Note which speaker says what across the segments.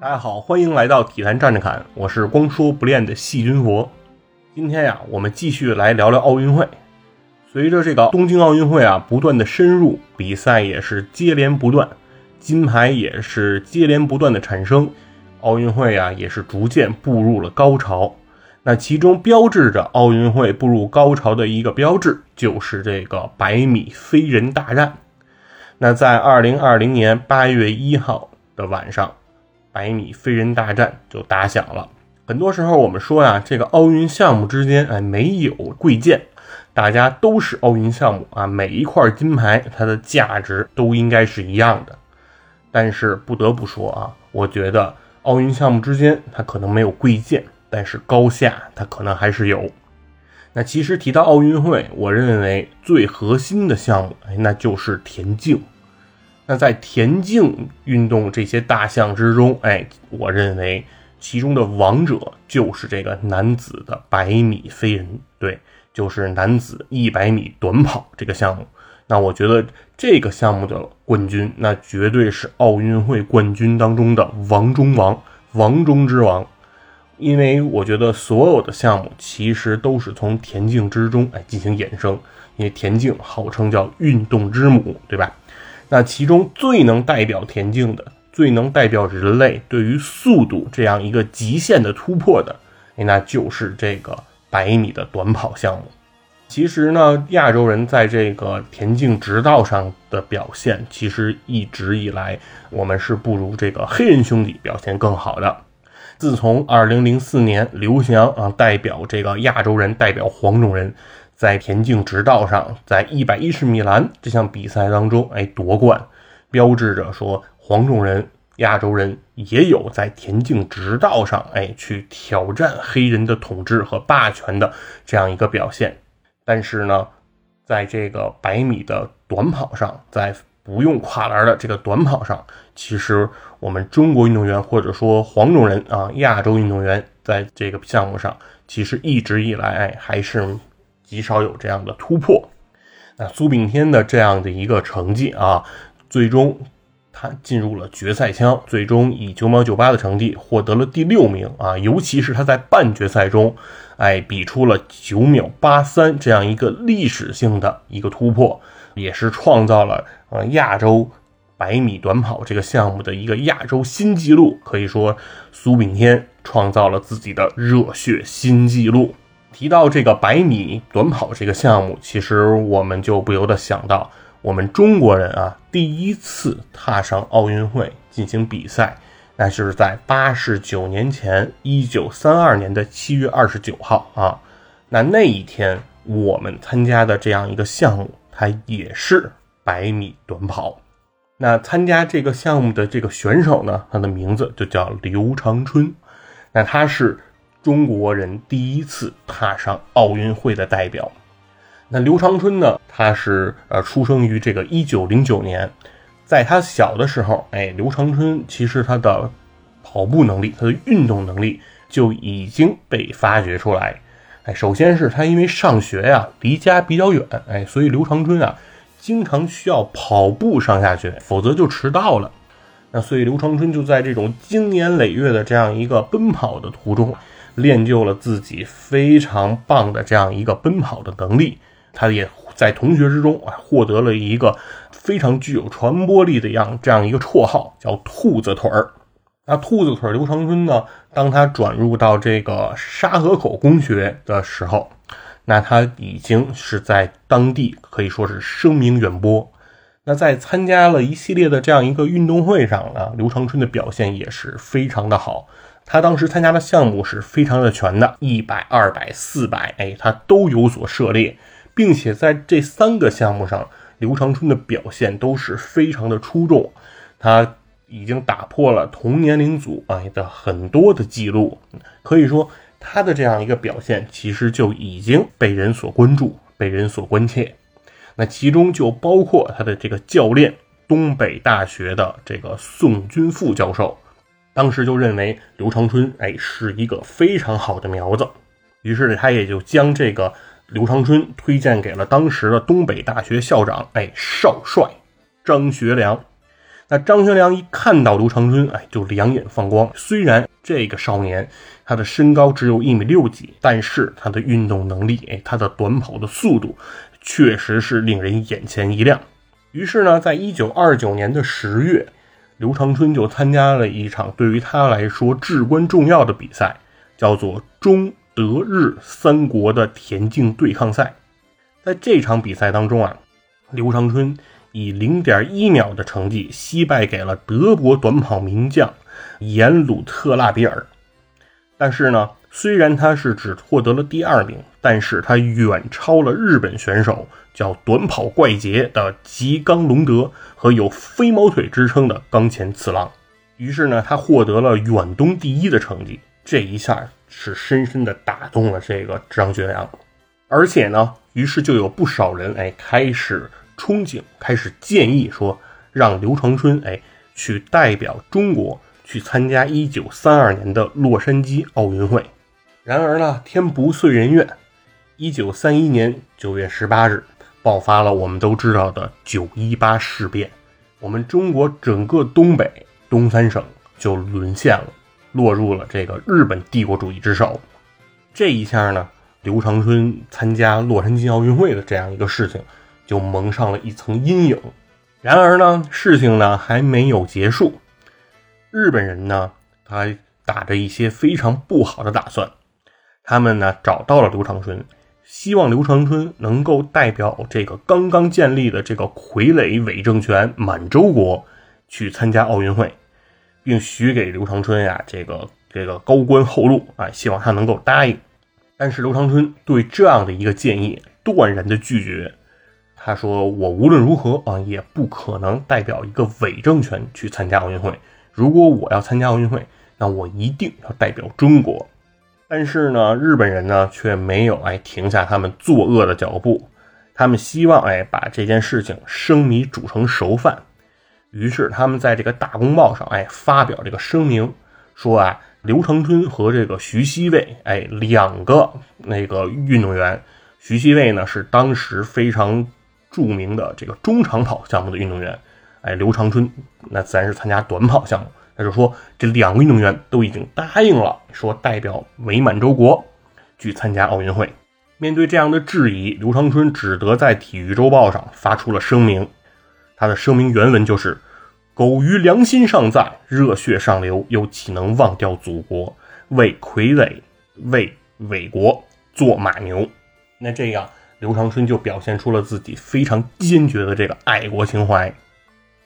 Speaker 1: 大家好，欢迎来到体坛站着侃，我是光说不练的细菌佛。今天呀，我们继续来聊聊奥运会。随着这个东京奥运会啊不断的深入，比赛也是接连不断，金牌也是接连不断的产生，奥运会啊也是逐渐步入了高潮。那其中标志着奥运会步入高潮的一个标志，就是这个百米飞人大战。那在二零二零年八月一号的晚上，百米飞人大战就打响了。很多时候我们说呀，这个奥运项目之间哎没有贵贱，大家都是奥运项目啊，每一块金牌它的价值都应该是一样的。但是不得不说啊，我觉得奥运项目之间它可能没有贵贱。但是高下它可能还是有。那其实提到奥运会，我认为最核心的项目，哎，那就是田径。那在田径运动这些大项之中，哎，我认为其中的王者就是这个男子的百米飞人，对，就是男子一百米短跑这个项目。那我觉得这个项目的冠军，那绝对是奥运会冠军当中的王中王，王中之王。因为我觉得所有的项目其实都是从田径之中哎进行衍生，因为田径号称叫运动之母，对吧？那其中最能代表田径的、最能代表人类对于速度这样一个极限的突破的，那就是这个百米的短跑项目。其实呢，亚洲人在这个田径直道上的表现，其实一直以来我们是不如这个黑人兄弟表现更好的。自从二零零四年刘翔啊代表这个亚洲人代表黄种人在田径直道上在一百一十米栏这项比赛当中哎夺冠，标志着说黄种人亚洲人也有在田径直道上哎去挑战黑人的统治和霸权的这样一个表现。但是呢，在这个百米的短跑上，在不用跨栏的这个短跑上，其实我们中国运动员或者说黄种人啊，亚洲运动员在这个项目上，其实一直以来还是极少有这样的突破。那苏炳添的这样的一个成绩啊，最终他进入了决赛圈，最终以九秒九八的成绩获得了第六名啊，尤其是他在半决赛中，哎，比出了九秒八三这样一个历史性的一个突破。也是创造了呃亚洲百米短跑这个项目的一个亚洲新纪录，可以说苏炳添创造了自己的热血新纪录。提到这个百米短跑这个项目，其实我们就不由得想到，我们中国人啊第一次踏上奥运会进行比赛，那就是在八十九年前，一九三二年的七月二十九号啊，那那一天我们参加的这样一个项目。它也是百米短跑，那参加这个项目的这个选手呢，他的名字就叫刘长春，那他是中国人第一次踏上奥运会的代表。那刘长春呢，他是呃出生于这个一九零九年，在他小的时候，哎，刘长春其实他的跑步能力，他的运动能力就已经被发掘出来。哎，首先是他因为上学呀离家比较远，哎，所以刘长春啊经常需要跑步上下学，否则就迟到了。那所以刘长春就在这种经年累月的这样一个奔跑的途中，练就了自己非常棒的这样一个奔跑的能力。他也在同学之中啊获得了一个非常具有传播力的样这样一个绰号，叫“兔子腿儿”。那兔子腿刘长春呢？当他转入到这个沙河口公学的时候，那他已经是在当地可以说是声名远播。那在参加了一系列的这样一个运动会上呢，刘长春的表现也是非常的好。他当时参加的项目是非常的全的，一百、二百、四百，哎，他都有所涉猎，并且在这三个项目上，刘长春的表现都是非常的出众。他。已经打破了同年龄组啊的很多的记录，可以说他的这样一个表现，其实就已经被人所关注、被人所关切。那其中就包括他的这个教练，东北大学的这个宋军富教授，当时就认为刘长春哎是一个非常好的苗子，于是他也就将这个刘长春推荐给了当时的东北大学校长哎少帅张学良。那张学良一看到刘长春，哎，就两眼放光。虽然这个少年他的身高只有一米六几，但是他的运动能力，哎，他的短跑的速度，确实是令人眼前一亮。于是呢，在一九二九年的十月，刘长春就参加了一场对于他来说至关重要的比赛，叫做中德日三国的田径对抗赛。在这场比赛当中啊，刘长春。以零点一秒的成绩惜败给了德国短跑名将严鲁特拉比尔，但是呢，虽然他是只获得了第二名，但是他远超了日本选手叫短跑怪杰的吉冈隆德和有飞毛腿之称的冈前次郎，于是呢，他获得了远东第一的成绩，这一下是深深的打动了这个张学良，而且呢，于是就有不少人哎开始。憧憬开始建议说，让刘长春哎去代表中国去参加一九三二年的洛杉矶奥运会。然而呢，天不遂人愿，一九三一年九月十八日爆发了我们都知道的九一八事变，我们中国整个东北东三省就沦陷了，落入了这个日本帝国主义之手。这一下呢，刘长春参加洛杉矶奥运会的这样一个事情。就蒙上了一层阴影。然而呢，事情呢还没有结束。日本人呢，他打着一些非常不好的打算。他们呢找到了刘长春，希望刘长春能够代表这个刚刚建立的这个傀儡伪政权满洲国去参加奥运会，并许给刘长春呀这个这个高官厚禄啊，希望他能够答应。但是刘长春对这样的一个建议断然的拒绝。他说：“我无论如何啊，也不可能代表一个伪政权去参加奥运会。如果我要参加奥运会，那我一定要代表中国。”但是呢，日本人呢却没有哎停下他们作恶的脚步，他们希望哎把这件事情生米煮成熟饭。于是他们在这个大公报上哎发表这个声明，说啊，刘长春和这个徐锡卫哎两个那个运动员，徐锡卫呢是当时非常。著名的这个中长跑项目的运动员，哎，刘长春，那自然是参加短跑项目。那就说这两个运动员都已经答应了，说代表伪满洲国去参加奥运会。面对这样的质疑，刘长春只得在《体育周报》上发出了声明。他的声明原文就是：“苟于良心尚在，热血上流，又岂能忘掉祖国？为傀儡，为伪国做马牛？”那这样。刘长春就表现出了自己非常坚决的这个爱国情怀，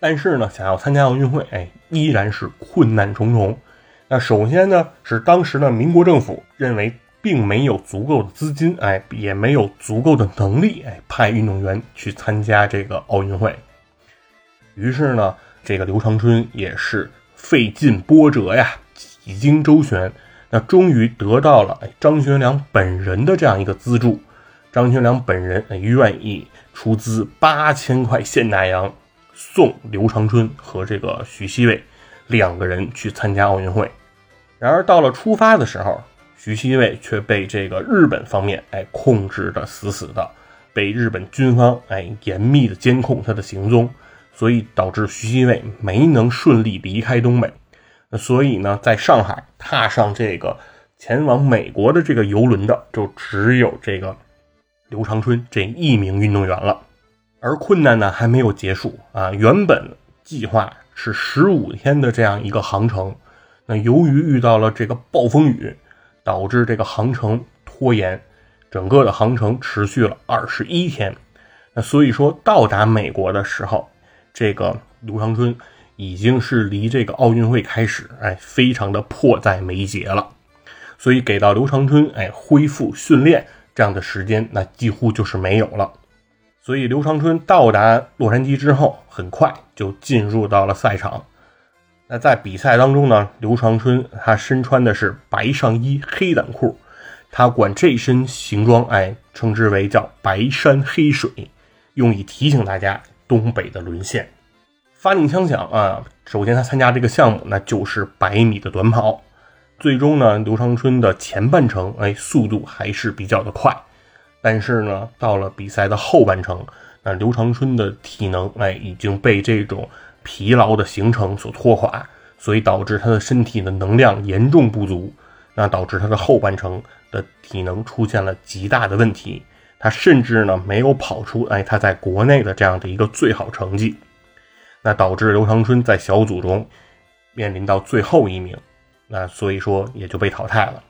Speaker 1: 但是呢，想要参加奥运会，哎，依然是困难重重。那首先呢，是当时的民国政府认为并没有足够的资金，哎，也没有足够的能力，哎，派运动员去参加这个奥运会。于是呢，这个刘长春也是费尽波折呀，几经周旋，那终于得到了张学良本人的这样一个资助。张学良本人愿意出资八千块现大洋，送刘长春和这个许锡卫两个人去参加奥运会。然而到了出发的时候，许锡卫却被这个日本方面哎控制的死死的，被日本军方哎严密的监控他的行踪，所以导致徐锡卫没能顺利离开东北。所以呢，在上海踏上这个前往美国的这个游轮的，就只有这个。刘长春这一名运动员了，而困难呢还没有结束啊！原本计划是十五天的这样一个航程，那由于遇到了这个暴风雨，导致这个航程拖延，整个的航程持续了二十一天。那所以说到达美国的时候，这个刘长春已经是离这个奥运会开始，哎，非常的迫在眉睫了。所以给到刘长春，哎，恢复训练。这样的时间，那几乎就是没有了。所以刘长春到达洛杉矶之后，很快就进入到了赛场。那在比赛当中呢，刘长春他身穿的是白上衣黑短裤，他管这身行装哎称之为叫白山黑水，用以提醒大家东北的沦陷。发令枪响啊，首先他参加这个项目，那就是百米的短跑。最终呢，刘长春的前半程，哎，速度还是比较的快，但是呢，到了比赛的后半程，那刘长春的体能，哎，已经被这种疲劳的形成所拖垮，所以导致他的身体的能量严重不足，那导致他的后半程的体能出现了极大的问题。他甚至呢没有跑出哎他在国内的这样的一个最好成绩，那导致刘长春在小组中面临到最后一名，那所以说也就被淘汰了。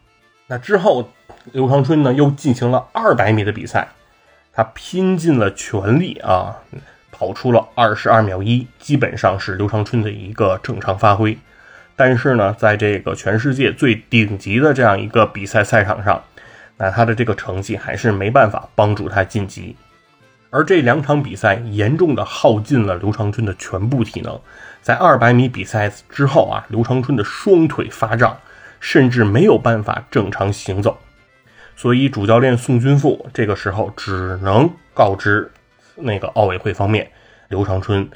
Speaker 1: 那之后，刘长春呢又进行了二百米的比赛，他拼尽了全力啊，跑出了二十二秒一，基本上是刘长春的一个正常发挥。但是呢，在这个全世界最顶级的这样一个比赛赛场上，那他的这个成绩还是没办法帮助他晋级，而这两场比赛严重的耗尽了刘长春的全部体能。在二百米比赛之后啊，刘长春的双腿发胀，甚至没有办法正常行走。所以主教练宋军富这个时候只能告知那个奥委会方面，刘长春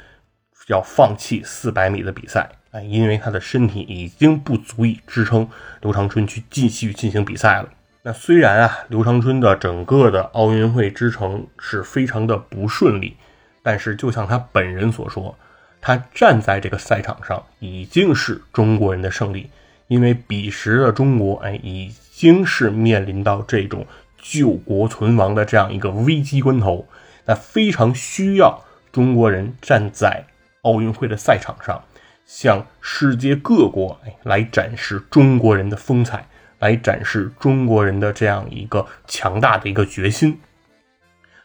Speaker 1: 要放弃四百米的比赛，哎，因为他的身体已经不足以支撑刘长春去继续进行比赛了。那虽然啊，刘长春的整个的奥运会之程是非常的不顺利，但是就像他本人所说，他站在这个赛场上已经是中国人的胜利，因为彼时的中国，哎，已经是面临到这种救国存亡的这样一个危机关头，那非常需要中国人站在奥运会的赛场上，向世界各国来展示中国人的风采。来展示中国人的这样一个强大的一个决心，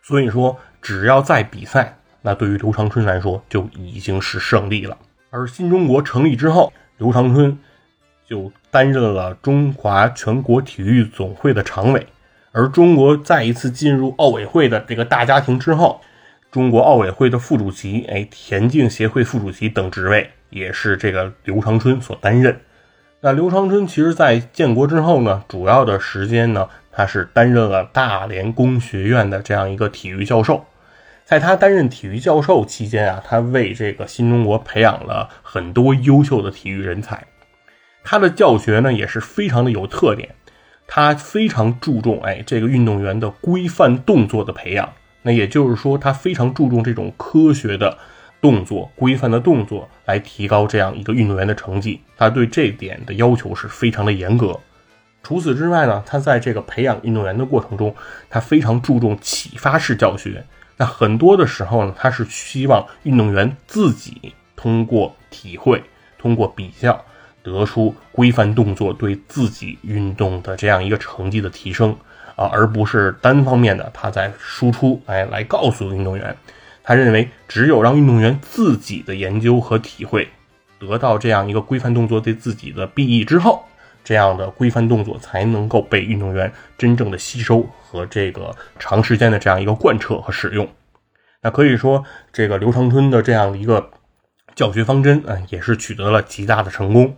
Speaker 1: 所以说，只要在比赛，那对于刘长春来说就已经是胜利了。而新中国成立之后，刘长春就担任了中华全国体育总会的常委。而中国再一次进入奥委会的这个大家庭之后，中国奥委会的副主席、哎，田径协会副主席等职位也是这个刘长春所担任。那刘长春其实，在建国之后呢，主要的时间呢，他是担任了大连工学院的这样一个体育教授。在他担任体育教授期间啊，他为这个新中国培养了很多优秀的体育人才。他的教学呢，也是非常的有特点。他非常注重哎，这个运动员的规范动作的培养。那也就是说，他非常注重这种科学的。动作规范的动作来提高这样一个运动员的成绩，他对这点的要求是非常的严格。除此之外呢，他在这个培养运动员的过程中，他非常注重启发式教学。那很多的时候呢，他是希望运动员自己通过体会、通过比较，得出规范动作对自己运动的这样一个成绩的提升啊，而不是单方面的他在输出，哎，来告诉运动员。他认为，只有让运动员自己的研究和体会得到这样一个规范动作对自己的裨益之后，这样的规范动作才能够被运动员真正的吸收和这个长时间的这样一个贯彻和使用。那可以说，这个刘长春的这样一个教学方针，嗯，也是取得了极大的成功。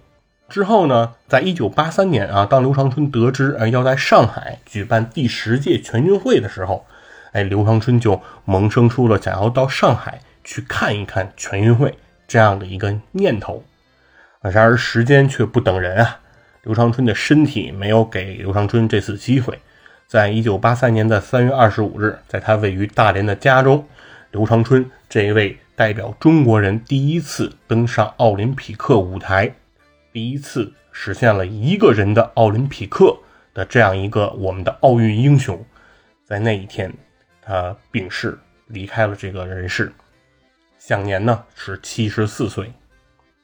Speaker 1: 之后呢，在一九八三年啊，当刘长春得知呃要在上海举办第十届全运会的时候。哎，刘长春就萌生出了想要到上海去看一看全运会这样的一个念头。然而时间却不等人啊，刘长春的身体没有给刘长春这次机会。在一九八三年的三月二十五日，在他位于大连的家中，刘长春这一位代表中国人第一次登上奥林匹克舞台，第一次实现了一个人的奥林匹克的这样一个我们的奥运英雄，在那一天。他病逝，离开了这个人世，享年呢是七十四岁。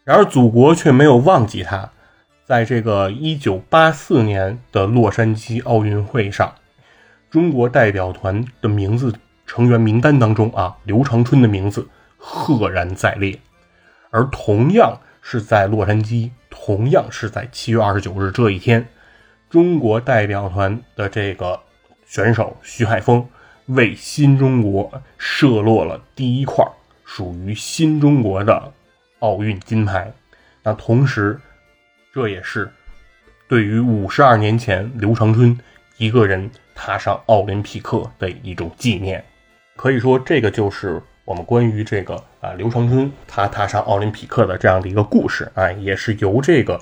Speaker 1: 然而，祖国却没有忘记他。在这个一九八四年的洛杉矶奥运会上，中国代表团的名字成员名单当中啊，刘长春的名字赫然在列。而同样是在洛杉矶，同样是在七月二十九日这一天，中国代表团的这个选手徐海峰。为新中国射落了第一块属于新中国的奥运金牌。那同时，这也是对于五十二年前刘长春一个人踏上奥林匹克的一种纪念。可以说，这个就是我们关于这个啊刘长春他踏上奥林匹克的这样的一个故事啊，也是由这个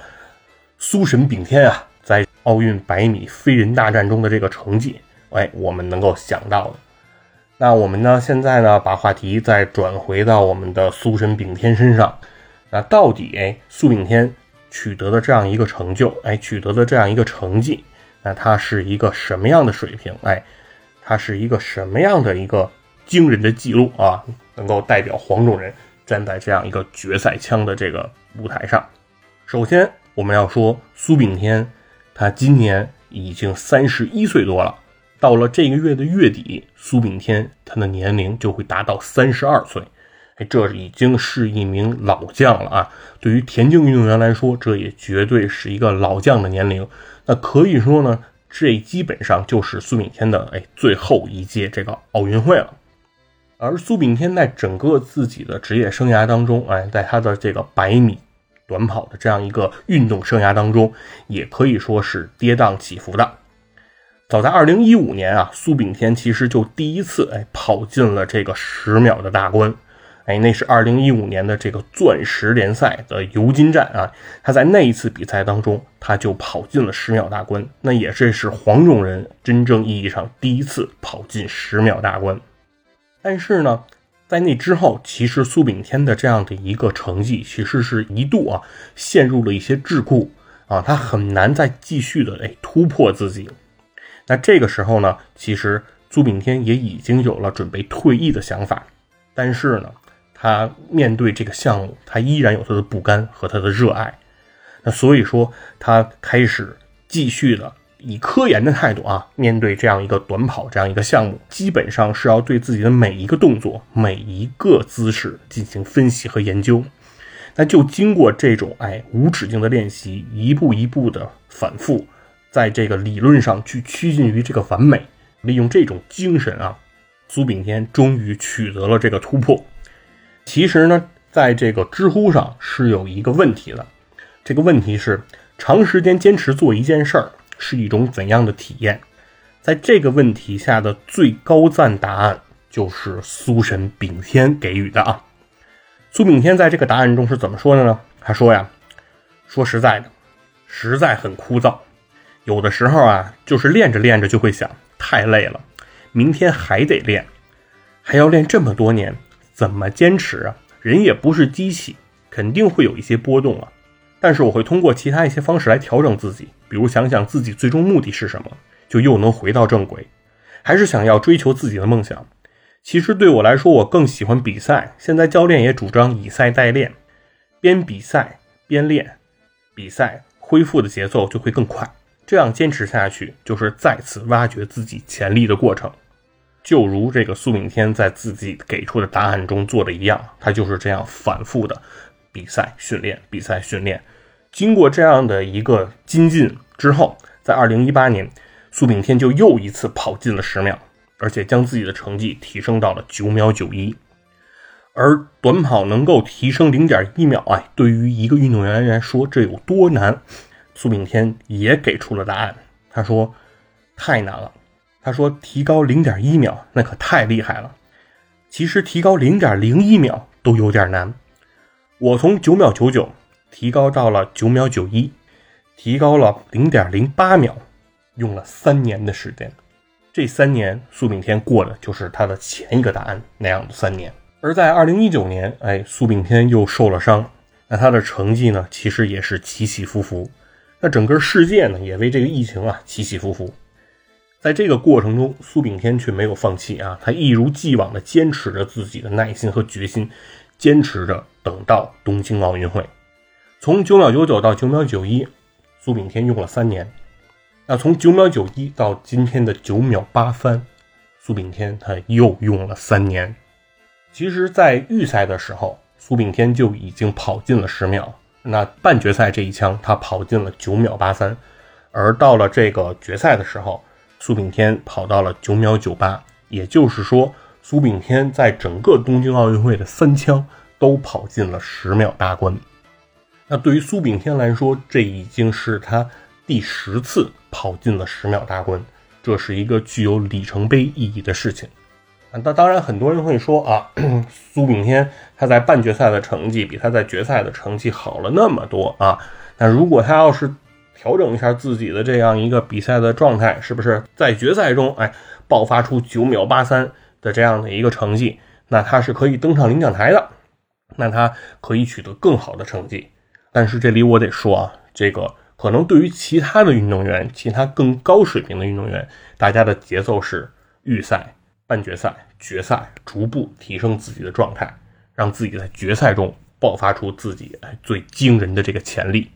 Speaker 1: 苏神炳天啊在奥运百米飞人大战中的这个成绩。哎，我们能够想到的。那我们呢，现在呢，把话题再转回到我们的苏神炳天身上。那到底哎，苏炳添取得的这样一个成就，哎，取得的这样一个成绩，那他是一个什么样的水平？哎，他是一个什么样的一个惊人的记录啊？能够代表黄种人站在这样一个决赛枪的这个舞台上。首先，我们要说苏炳添，他今年已经三十一岁多了。到了这个月的月底，苏炳添他的年龄就会达到三十二岁，哎，这已经是一名老将了啊！对于田径运动员来说，这也绝对是一个老将的年龄。那可以说呢，这基本上就是苏炳添的哎最后一届这个奥运会了。而苏炳添在整个自己的职业生涯当中，哎，在他的这个百米短跑的这样一个运动生涯当中，也可以说是跌宕起伏的。早在二零一五年啊，苏炳添其实就第一次哎跑进了这个十秒的大关，哎，那是二零一五年的这个钻石联赛的尤金站啊，他在那一次比赛当中他就跑进了十秒大关，那也这是黄种人真正意义上第一次跑进十秒大关。但是呢，在那之后，其实苏炳添的这样的一个成绩，其实是一度啊陷入了一些桎梏啊，他很难再继续的哎突破自己。那这个时候呢，其实苏炳添也已经有了准备退役的想法，但是呢，他面对这个项目，他依然有他的不甘和他的热爱。那所以说，他开始继续的以科研的态度啊，面对这样一个短跑这样一个项目，基本上是要对自己的每一个动作、每一个姿势进行分析和研究。那就经过这种哎无止境的练习，一步一步的反复。在这个理论上去趋近于这个完美，利用这种精神啊，苏炳添终于取得了这个突破。其实呢，在这个知乎上是有一个问题的，这个问题是长时间坚持做一件事儿是一种怎样的体验？在这个问题下的最高赞答案就是苏神炳添给予的啊。苏炳添在这个答案中是怎么说的呢？他说呀，说实在的，实在很枯燥。有的时候啊，就是练着练着就会想，太累了，明天还得练，还要练这么多年，怎么坚持啊？人也不是机器，肯定会有一些波动啊。但是我会通过其他一些方式来调整自己，比如想想自己最终目的是什么，就又能回到正轨。还是想要追求自己的梦想。其实对我来说，我更喜欢比赛。现在教练也主张以赛代练，边比赛边练，比赛恢复的节奏就会更快。这样坚持下去，就是再次挖掘自己潜力的过程。就如这个苏炳添在自己给出的答案中做的一样，他就是这样反复的比赛训练、比赛训练。经过这样的一个精进之后，在二零一八年，苏炳添就又一次跑进了十秒，而且将自己的成绩提升到了九秒九一。而短跑能够提升零点一秒，哎，对于一个运动员来说，这有多难？苏炳添也给出了答案，他说：“太难了。”他说：“提高零点一秒，那可太厉害了。其实提高零点零一秒都有点难。我从九秒九九提高到了九秒九一，提高了零点零八秒，用了三年的时间。这三年，苏炳添过的就是他的前一个答案那样的三年。而在二零一九年，哎，苏炳添又受了伤，那他的成绩呢，其实也是起起伏伏。”那整个世界呢，也为这个疫情啊起起伏伏。在这个过程中，苏炳添却没有放弃啊，他一如既往的坚持着自己的耐心和决心，坚持着等到东京奥运会。从九秒九九到九秒九一，苏炳添用了三年。那从九秒九一到今天的九秒八三，苏炳添他又用了三年。其实，在预赛的时候，苏炳添就已经跑进了十秒。那半决赛这一枪，他跑进了九秒八三，而到了这个决赛的时候，苏炳添跑到了九秒九八，也就是说，苏炳添在整个东京奥运会的三枪都跑进了十秒大关。那对于苏炳添来说，这已经是他第十次跑进了十秒大关，这是一个具有里程碑意义的事情。那当然，很多人会说啊，苏炳添他在半决赛的成绩比他在决赛的成绩好了那么多啊。那如果他要是调整一下自己的这样一个比赛的状态，是不是在决赛中哎爆发出九秒八三，的这样的一个成绩，那他是可以登上领奖台的，那他可以取得更好的成绩。但是这里我得说啊，这个可能对于其他的运动员，其他更高水平的运动员，大家的节奏是预赛、半决赛、决赛，逐步提升自己的状态，让自己在决赛中爆发出自己最惊人的这个潜力。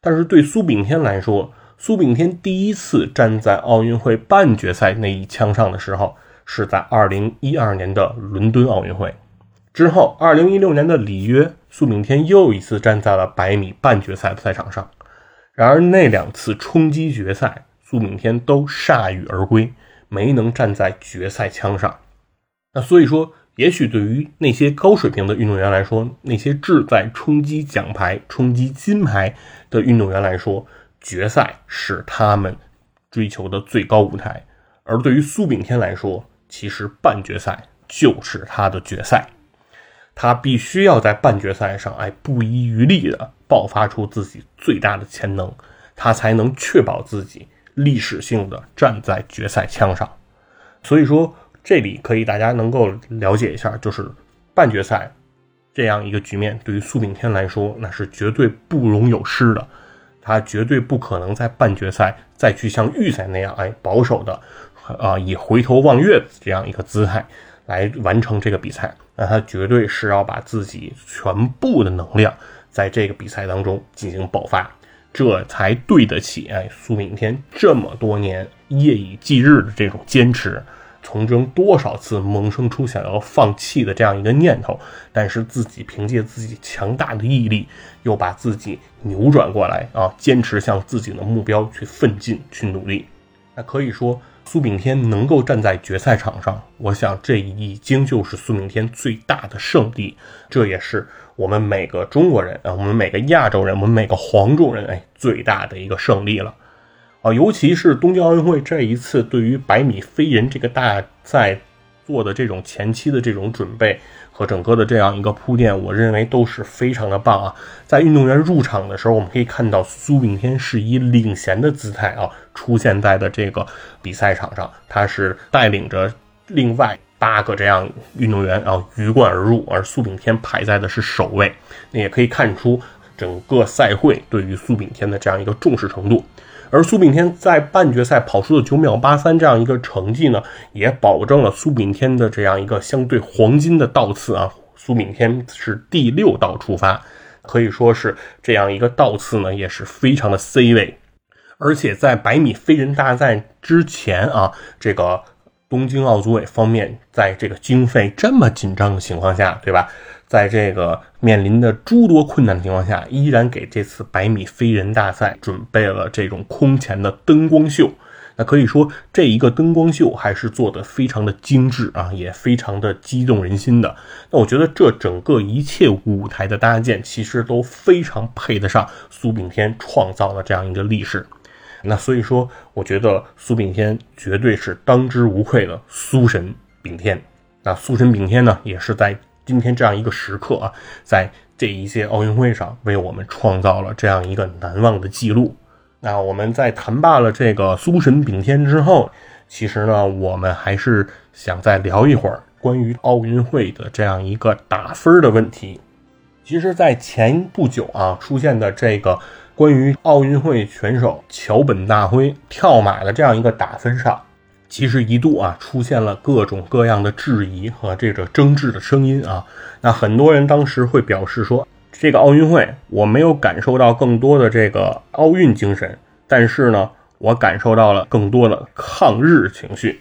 Speaker 1: 但是对苏炳添来说，苏炳添第一次站在奥运会半决赛那一枪上的时候，是在2012年的伦敦奥运会。之后，2016年的里约，苏炳添又一次站在了百米半决赛的赛场上。然而那两次冲击决赛，苏炳添都铩羽而归，没能站在决赛枪上。那所以说，也许对于那些高水平的运动员来说，那些志在冲击奖牌、冲击金牌的运动员来说，决赛是他们追求的最高舞台，而对于苏炳添来说，其实半决赛就是他的决赛。他必须要在半决赛上，哎，不遗余力的爆发出自己最大的潜能，他才能确保自己历史性的站在决赛枪上。所以说，这里可以大家能够了解一下，就是半决赛这样一个局面，对于苏炳添来说，那是绝对不容有失的。他绝对不可能在半决赛再去像预赛那样，哎，保守的，啊，以回头望月这样一个姿态来完成这个比赛。那他绝对是要把自己全部的能量在这个比赛当中进行爆发，这才对得起哎苏炳添这么多年夜以继日的这种坚持。从中多少次萌生出想要放弃的这样一个念头，但是自己凭借自己强大的毅力，又把自己扭转过来啊，坚持向自己的目标去奋进、去努力。那可以说，苏炳添能够站在决赛场上，我想这已经就是苏炳添最大的胜利，这也是我们每个中国人啊，我们每个亚洲人，我们每个黄种人哎最大的一个胜利了。啊，尤其是东京奥运会这一次对于百米飞人这个大赛做的这种前期的这种准备和整个的这样一个铺垫，我认为都是非常的棒啊。在运动员入场的时候，我们可以看到苏炳添是以领衔的姿态啊出现在的这个比赛场上，他是带领着另外八个这样运动员啊鱼贯而入，而苏炳添排在的是首位。那也可以看出整个赛会对于苏炳添的这样一个重视程度。而苏炳添在半决赛跑出的九秒八三这样一个成绩呢，也保证了苏炳添的这样一个相对黄金的倒刺啊。苏炳添是第六道出发，可以说是这样一个倒刺呢，也是非常的 C 位。而且在百米飞人大赛之前啊，这个东京奥组委方面在这个经费这么紧张的情况下，对吧？在这个面临的诸多困难的情况下，依然给这次百米飞人大赛准备了这种空前的灯光秀。那可以说，这一个灯光秀还是做的非常的精致啊，也非常的激动人心的。那我觉得这整个一切舞台的搭建，其实都非常配得上苏炳添创造的这样一个历史。那所以说，我觉得苏炳添绝对是当之无愧的苏神炳添。那苏神炳添呢，也是在。今天这样一个时刻啊，在这一届奥运会上，为我们创造了这样一个难忘的记录。那我们在谈罢了这个苏神炳添之后，其实呢，我们还是想再聊一会儿关于奥运会的这样一个打分的问题。其实，在前不久啊，出现的这个关于奥运会选手桥本大辉跳马的这样一个打分上。其实一度啊出现了各种各样的质疑和这个争执的声音啊，那很多人当时会表示说，这个奥运会我没有感受到更多的这个奥运精神，但是呢，我感受到了更多的抗日情绪。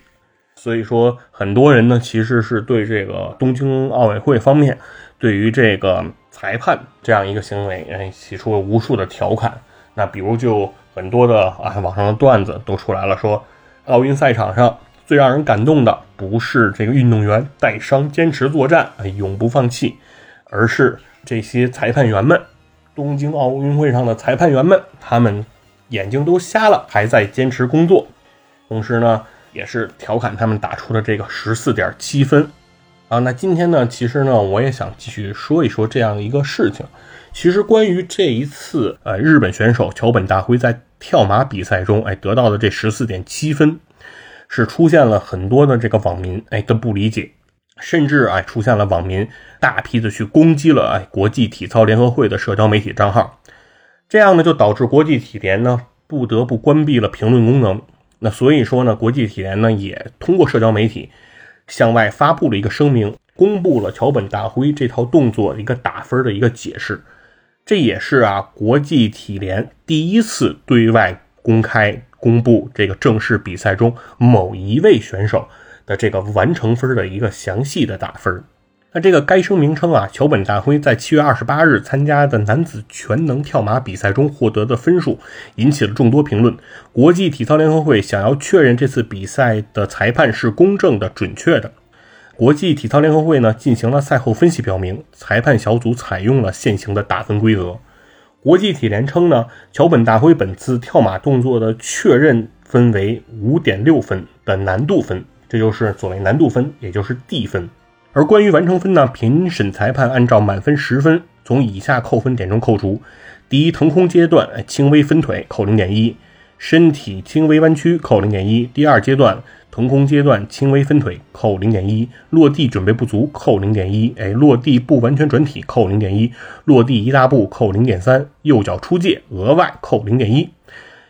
Speaker 1: 所以说，很多人呢其实是对这个东京奥委会方面对于这个裁判这样一个行为，哎，提出了无数的调侃。那比如就很多的啊网上的段子都出来了，说。奥运赛场上最让人感动的，不是这个运动员带伤坚持作战，哎，永不放弃，而是这些裁判员们。东京奥运会上的裁判员们，他们眼睛都瞎了，还在坚持工作。同时呢，也是调侃他们打出的这个十四点七分。啊，那今天呢，其实呢，我也想继续说一说这样一个事情。其实关于这一次，呃，日本选手桥本大辉在跳马比赛中，哎，得到的这十四点七分，是出现了很多的这个网民哎的不理解，甚至哎出现了网民大批的去攻击了哎国际体操联合会的社交媒体账号，这样呢就导致国际体联呢不得不关闭了评论功能。那所以说呢，国际体联呢也通过社交媒体向外发布了一个声明，公布了桥本大辉这套动作一个打分的一个解释。这也是啊国际体联第一次对外公开公布这个正式比赛中某一位选手的这个完成分的一个详细的打分。那这个该声明称啊，桥本大辉在七月二十八日参加的男子全能跳马比赛中获得的分数引起了众多评论。国际体操联合会想要确认这次比赛的裁判是公正的、准确的。国际体操联合会呢进行了赛后分析，表明裁判小组采用了现行的打分规则。国际体联称呢，桥本大辉本次跳马动作的确认分为五点六分的难度分，这就是所谓难度分，也就是 D 分。而关于完成分呢，评审裁判按照满分十分，从以下扣分点中扣除：第一，腾空阶段轻微分腿扣零点一，身体轻微弯曲扣零点一；第二阶段腾空阶段轻微分腿扣零点一，落地准备不足扣零点一，哎，落地不完全转体扣零点一，落地一大步扣零点三，右脚出界额外扣零点一。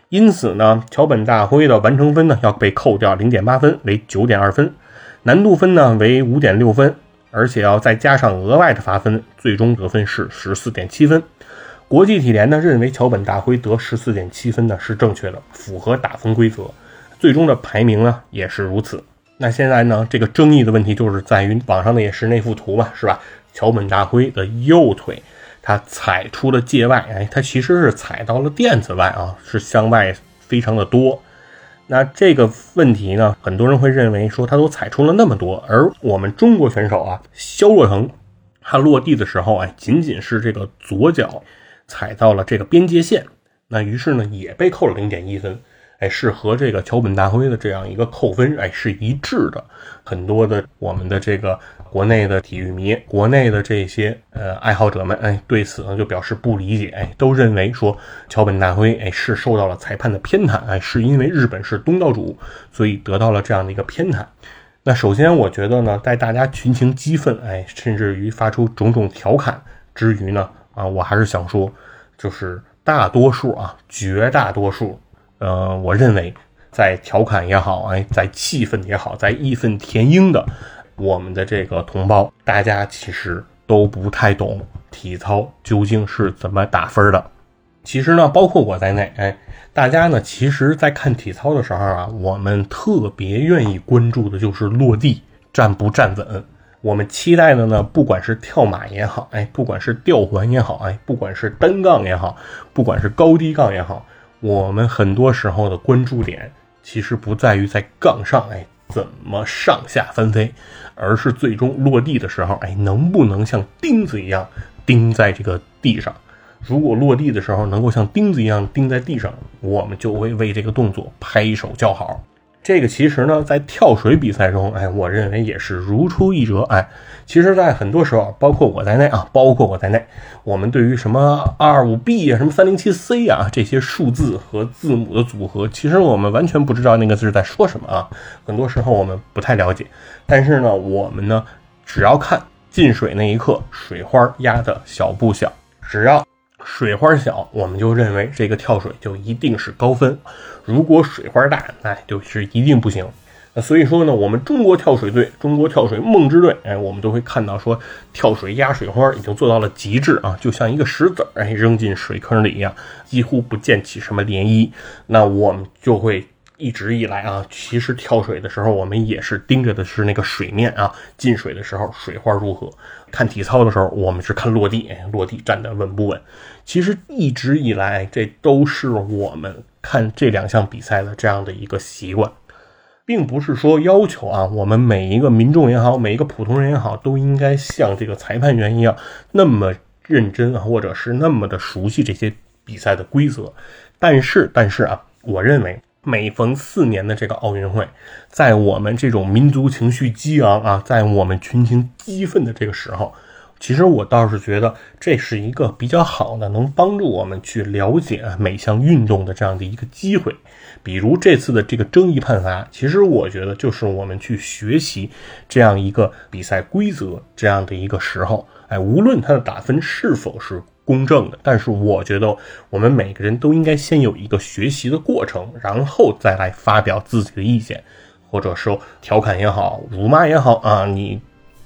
Speaker 1: 因此呢，桥本大辉的完成分呢要被扣掉零点八分，为九点二分。难度分呢为五点六分，而且要再加上额外的罚分，最终得分是十四点七分。国际体联呢认为桥本大辉得十四点七分呢是正确的，符合打分规则。最终的排名呢也是如此。那现在呢这个争议的问题就是在于网上的也是那幅图嘛，是吧？桥本大辉的右腿他踩出了界外，哎，他其实是踩到了垫子外啊，是向外非常的多。那这个问题呢，很多人会认为说他都踩出了那么多，而我们中国选手啊，肖若腾，他落地的时候啊，仅仅是这个左脚踩到了这个边界线，那于是呢也被扣了零点一分。哎，是和这个桥本大辉的这样一个扣分，哎，是一致的。很多的我们的这个国内的体育迷，国内的这些呃爱好者们，哎，对此呢就表示不理解，哎，都认为说桥本大辉，哎，是受到了裁判的偏袒，哎，是因为日本是东道主，所以得到了这样的一个偏袒。那首先，我觉得呢，在大家群情激愤，哎，甚至于发出种种调侃之余呢，啊，我还是想说，就是大多数啊，绝大多数。呃，我认为，在调侃也好，哎，在气愤也好，在义愤填膺的我们的这个同胞，大家其实都不太懂体操究竟是怎么打分的。其实呢，包括我在内，哎，大家呢，其实，在看体操的时候啊，我们特别愿意关注的就是落地站不站稳。我们期待的呢，不管是跳马也好，哎，不管是吊环也好，哎，不管是单杠也好，不管是高低杠也好。我们很多时候的关注点，其实不在于在杠上，哎，怎么上下翻飞，而是最终落地的时候，哎，能不能像钉子一样钉在这个地上？如果落地的时候能够像钉子一样钉在地上，我们就会为这个动作拍手叫好。这个其实呢，在跳水比赛中，哎，我认为也是如出一辙。哎，其实，在很多时候，包括我在内啊，包括我在内，我们对于什么二五 B 啊，什么三零七 C 啊，这些数字和字母的组合，其实我们完全不知道那个字在说什么啊。很多时候我们不太了解，但是呢，我们呢，只要看进水那一刻，水花压的小不小，只要。水花小，我们就认为这个跳水就一定是高分；如果水花大，那就是一定不行。那所以说呢，我们中国跳水队、中国跳水梦之队，哎，我们都会看到说，跳水压水花已经做到了极致啊，就像一个石子儿哎扔进水坑里一样，几乎不溅起什么涟漪。那我们就会。一直以来啊，其实跳水的时候，我们也是盯着的是那个水面啊。进水的时候，水花如何？看体操的时候，我们是看落地，落地站得稳不稳。其实一直以来，这都是我们看这两项比赛的这样的一个习惯，并不是说要求啊，我们每一个民众也好，每一个普通人也好，都应该像这个裁判员一样那么认真啊，或者是那么的熟悉这些比赛的规则。但是，但是啊，我认为。每逢四年的这个奥运会，在我们这种民族情绪激昂啊，在我们群情激愤的这个时候，其实我倒是觉得这是一个比较好的，能帮助我们去了解每项运动的这样的一个机会。比如这次的这个争议判罚，其实我觉得就是我们去学习这样一个比赛规则这样的一个时候。哎，无论它的打分是否是公正的，但是我觉得我们每个人都应该先有一个学习的过程，然后再来发表自己的意见，或者说调侃也好，辱骂也好啊，你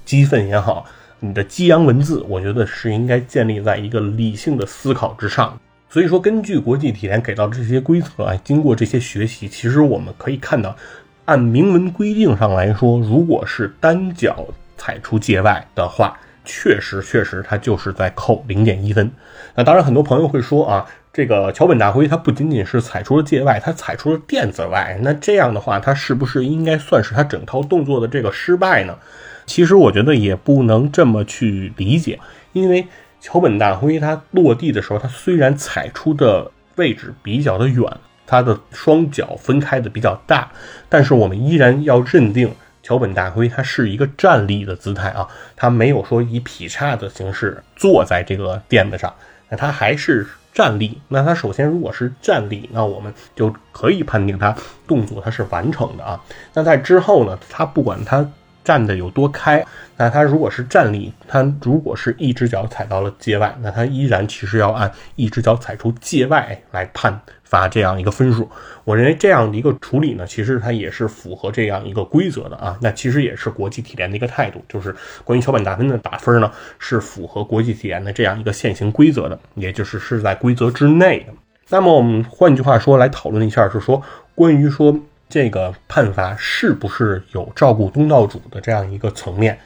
Speaker 1: 激愤也好。你的激扬文字，我觉得是应该建立在一个理性的思考之上。所以说，根据国际体联给到这些规则啊，经过这些学习，其实我们可以看到，按明文规定上来说，如果是单脚踩出界外的话，确实确实他就是在扣零点一分。那当然，很多朋友会说啊，这个桥本大辉他不仅仅是踩出了界外，他踩出了垫子外，那这样的话，他是不是应该算是他整套动作的这个失败呢？其实我觉得也不能这么去理解，因为桥本大辉他落地的时候，他虽然踩出的位置比较的远，他的双脚分开的比较大，但是我们依然要认定桥本大辉他是一个站立的姿态啊，他没有说以劈叉的形式坐在这个垫子上，那他还是站立。那他首先如果是站立，那我们就可以判定他动作他是完成的啊。那在之后呢，他不管他。站的有多开？那他如果是站立，他如果是一只脚踩到了界外，那他依然其实要按一只脚踩出界外来判罚这样一个分数。我认为这样的一个处理呢，其实它也是符合这样一个规则的啊。那其实也是国际体联的一个态度，就是关于桥板打分的打分呢，是符合国际体联的这样一个现行规则的，也就是是在规则之内的。那么我们换句话说来讨论一下，是说关于说。这个判罚是不是有照顾东道主的这样一个层面？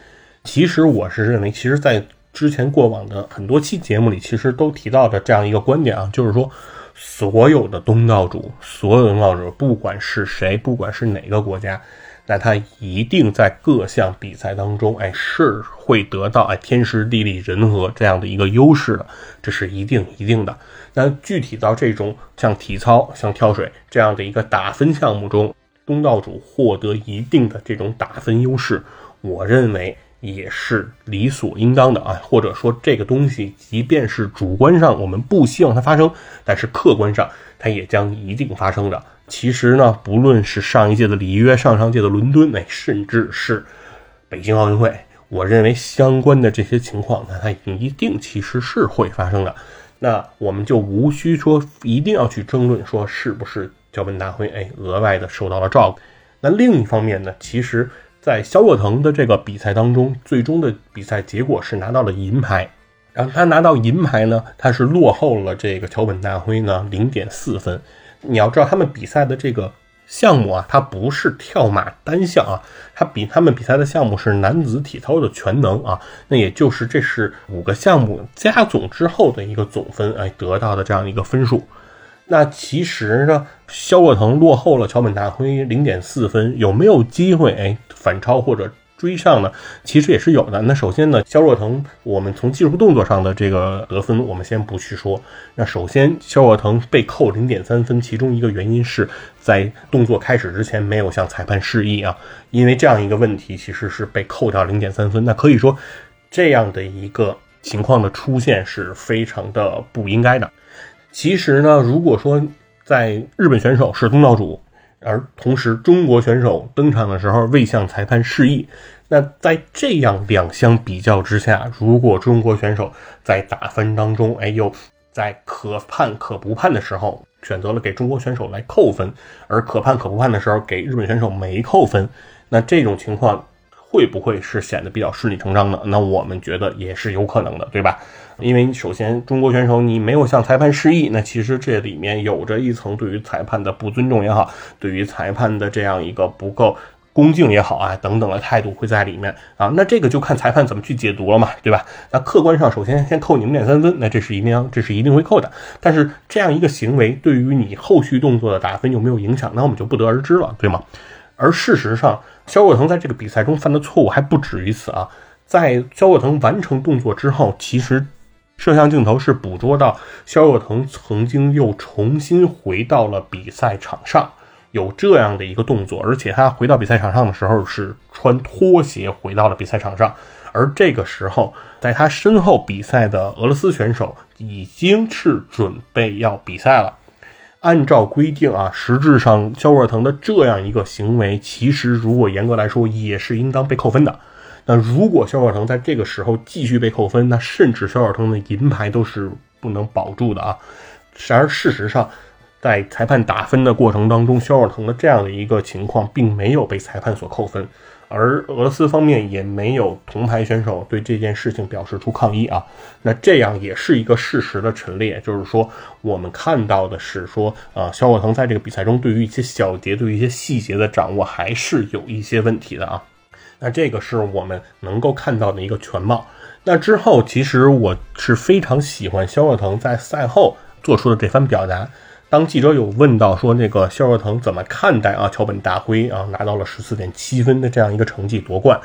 Speaker 1: 其实我是认为，其实，在之前过往的很多期节目里，其实都提到的这样一个观点啊，就是说，所有的东道主，所有的东道主，不管是谁，不管是哪个国家，那他一定在各项比赛当中，哎，是会得到哎天时地利人和这样的一个优势的，这是一定一定的。那具体到这种像体操、像跳水这样的一个打分项目中，东道主获得一定的这种打分优势，我认为也是理所应当的啊。或者说，这个东西即便是主观上我们不希望它发生，但是客观上它也将一定发生的。其实呢，不论是上一届的里约、上上届的伦敦，哎，甚至是北京奥运会，我认为相关的这些情况，那它一定其实是会发生的。那我们就无需说一定要去争论说是不是。桥本大会哎，额外的受到了照顾。那另一方面呢，其实，在肖若腾的这个比赛当中，最终的比赛结果是拿到了银牌。然后他拿到银牌呢，他是落后了这个桥本大辉呢零点四分。你要知道，他们比赛的这个项目啊，它不是跳马单项啊，它比他们比赛的项目是男子体操的全能啊。那也就是这是五个项目加总之后的一个总分，哎，得到的这样一个分数。那其实呢，肖若腾落后了桥本大辉零点四分，有没有机会哎反超或者追上呢？其实也是有的。那首先呢，肖若腾，我们从技术动作上的这个得分，我们先不去说。那首先，肖若腾被扣零点三分，其中一个原因是在动作开始之前没有向裁判示意啊，因为这样一个问题其实是被扣掉零点三分。那可以说，这样的一个情况的出现是非常的不应该的。其实呢，如果说在日本选手是东道主，而同时中国选手登场的时候未向裁判示意，那在这样两相比较之下，如果中国选手在打分当中，哎，又在可判可不判的时候选择了给中国选手来扣分，而可判可不判的时候给日本选手没扣分，那这种情况。会不会是显得比较顺理成章的？那我们觉得也是有可能的，对吧？因为首先中国选手你没有向裁判示意，那其实这里面有着一层对于裁判的不尊重也好，对于裁判的这样一个不够恭敬也好啊，等等的态度会在里面啊。那这个就看裁判怎么去解读了嘛，对吧？那客观上首先先扣你零点三分，那这是一定这是一定会扣的。但是这样一个行为对于你后续动作的打分有没有影响，那我们就不得而知了，对吗？而事实上，肖若腾在这个比赛中犯的错误还不止于此啊！在肖若腾完成动作之后，其实摄像镜头是捕捉到肖若腾曾经又重新回到了比赛场上，有这样的一个动作，而且他回到比赛场上的时候是穿拖鞋回到了比赛场上，而这个时候在他身后比赛的俄罗斯选手已经是准备要比赛了。按照规定啊，实质上肖若腾的这样一个行为，其实如果严格来说也是应当被扣分的。那如果肖若腾在这个时候继续被扣分，那甚至肖若腾的银牌都是不能保住的啊。然而事实上，在裁判打分的过程当中，肖若腾的这样的一个情况并没有被裁判所扣分。而俄罗斯方面也没有铜牌选手对这件事情表示出抗议啊，那这样也是一个事实的陈列，就是说我们看到的是说，呃，肖若腾在这个比赛中对于一些小节、对于一些细节的掌握还是有一些问题的啊，那这个是我们能够看到的一个全貌。那之后，其实我是非常喜欢肖若腾在赛后做出的这番表达。当记者有问到说那个肖若腾怎么看待啊桥本大辉啊拿到了十四点七分的这样一个成绩夺冠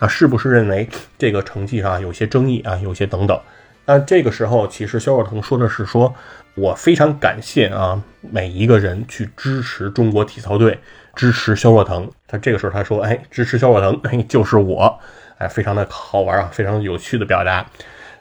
Speaker 1: 啊是不是认为这个成绩上有些争议啊有些等等？那这个时候其实肖若腾说的是说我非常感谢啊每一个人去支持中国体操队支持肖若腾。他这个时候他说哎支持肖若腾 哎就是我哎非常的好玩啊非常有趣的表达。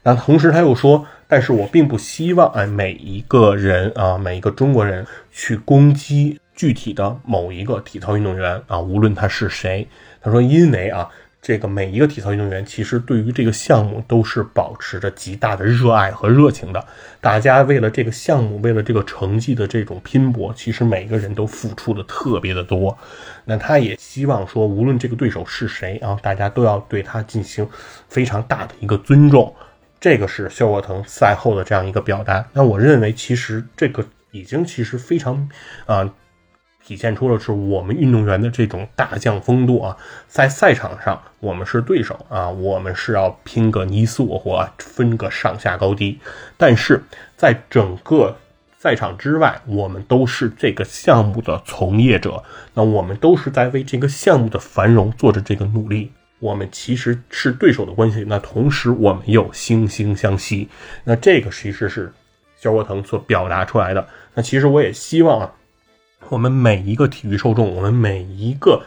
Speaker 1: 那同时他又说。但是我并不希望哎，每一个人啊，每一个中国人去攻击具体的某一个体操运动员啊，无论他是谁。他说，因为啊，这个每一个体操运动员其实对于这个项目都是保持着极大的热爱和热情的。大家为了这个项目，为了这个成绩的这种拼搏，其实每个人都付出的特别的多。那他也希望说，无论这个对手是谁啊，大家都要对他进行非常大的一个尊重。这个是肖若腾赛后的这样一个表达，那我认为其实这个已经其实非常啊，体现出了是我们运动员的这种大将风度啊，在赛场上我们是对手啊，我们是要拼个你死我活，分个上下高低，但是在整个赛场之外，我们都是这个项目的从业者，那我们都是在为这个项目的繁荣做着这个努力。我们其实是对手的关系，那同时我们又惺惺相惜，那这个其实是肖国腾所表达出来的。那其实我也希望啊，我们每一个体育受众，我们每一个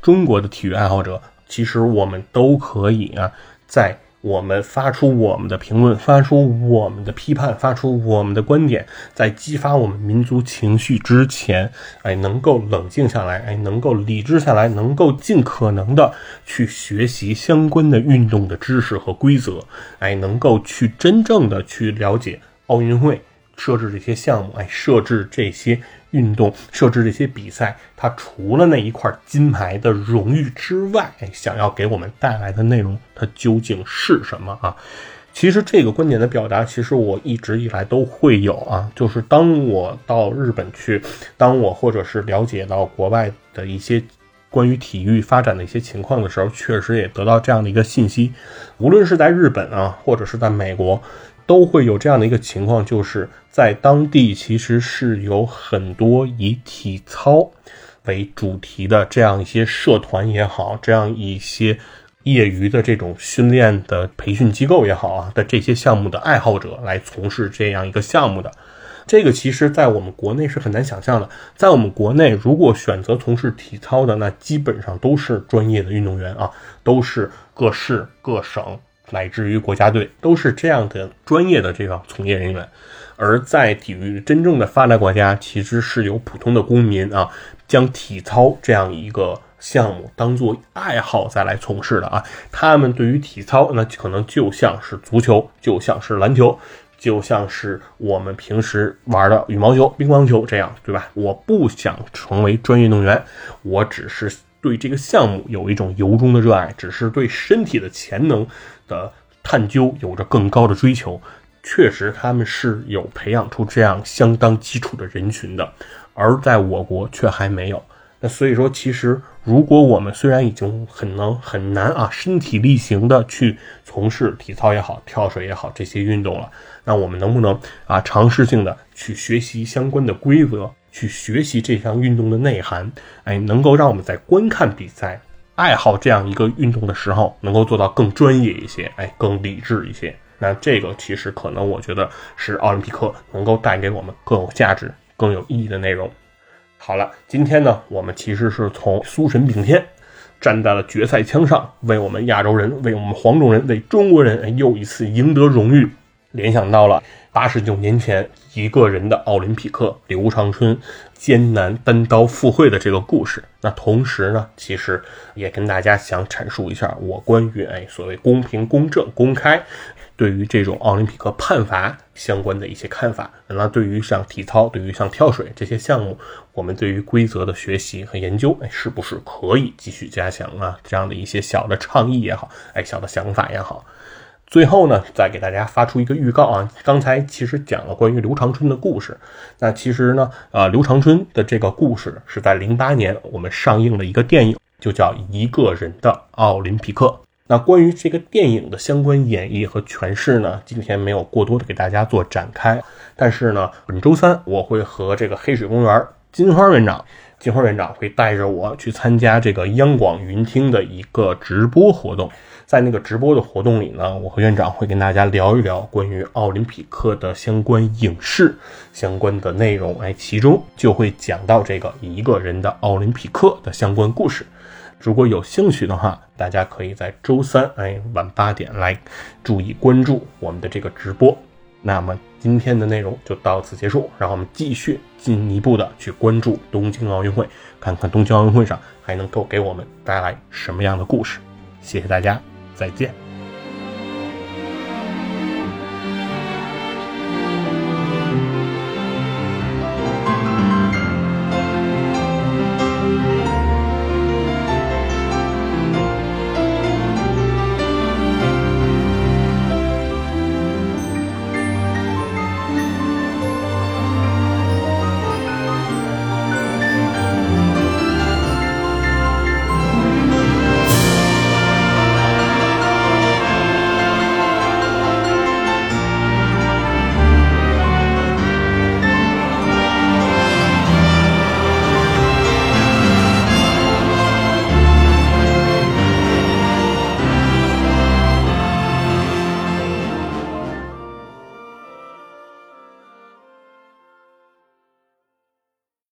Speaker 1: 中国的体育爱好者，其实我们都可以啊，在。我们发出我们的评论，发出我们的批判，发出我们的观点，在激发我们民族情绪之前，哎，能够冷静下来，哎，能够理智下来，能够尽可能的去学习相关的运动的知识和规则，哎，能够去真正的去了解奥运会。设置这些项目，哎，设置这些运动，设置这些比赛，它除了那一块金牌的荣誉之外，想要给我们带来的内容，它究竟是什么啊？其实这个观点的表达，其实我一直以来都会有啊，就是当我到日本去，当我或者是了解到国外的一些关于体育发展的一些情况的时候，确实也得到这样的一个信息，无论是在日本啊，或者是在美国。都会有这样的一个情况，就是在当地其实是有很多以体操为主题的这样一些社团也好，这样一些业余的这种训练的培训机构也好啊的这些项目的爱好者来从事这样一个项目的。这个其实在我们国内是很难想象的。在我们国内，如果选择从事体操的，那基本上都是专业的运动员啊，都是各市各省。乃至于国家队都是这样的专业的这个从业人员，而在体育真正的发达国家，其实是由普通的公民啊，将体操这样一个项目当做爱好再来从事的啊。他们对于体操，那可能就像是足球，就像是篮球，就像是我们平时玩的羽毛球、乒乓球这样，对吧？我不想成为专业运动员，我只是。对这个项目有一种由衷的热爱，只是对身体的潜能的探究有着更高的追求。确实，他们是有培养出这样相当基础的人群的，而在我国却还没有。那所以说，其实如果我们虽然已经很能很难啊，身体力行的去从事体操也好、跳水也好这些运动了，那我们能不能啊，尝试性的去学习相关的规则？去学习这项运动的内涵，哎，能够让我们在观看比赛、爱好这样一个运动的时候，能够做到更专业一些，哎，更理智一些。那这个其实可能，我觉得是奥林匹克能够带给我们更有价值、更有意义的内容。好了，今天呢，我们其实是从苏神炳天站在了决赛枪上，为我们亚洲人，为我们黄种人，为中国人又一次赢得荣誉，联想到了八十九年前一个人的奥林匹克刘长春艰难单刀赴会的这个故事。那同时呢，其实也跟大家想阐述一下我关于哎所谓公平、公正、公开。对于这种奥林匹克判罚相关的一些看法，那对于像体操、对于像跳水这些项目，我们对于规则的学习和研究，哎，是不是可以继续加强啊？这样的一些小的倡议也好，哎，小的想法也好。最后呢，再给大家发出一个预告啊，刚才其实讲了关于刘长春的故事，那其实呢，呃，刘长春的这个故事是在零八年我们上映了一个电影，就叫《一个人的奥林匹克》。那关于这个电影的相关演绎和诠释呢，今天没有过多的给大家做展开。但是呢，本周三我会和这个黑水公园金花园长，金花园长会带着我去参加这个央广云听的一个直播活动。在那个直播的活动里呢，我和院长会跟大家聊一聊关于奥林匹克的相关影视相关的内容。哎，其中就会讲到这个一个人的奥林匹克的相关故事。如果有兴趣的话，大家可以在周三哎晚八点来注意关注我们的这个直播。那么今天的内容就到此结束，让我们继续进一步的去关注东京奥运会，看看东京奥运会上还能够给我们带来什么样的故事。谢谢大家，再见。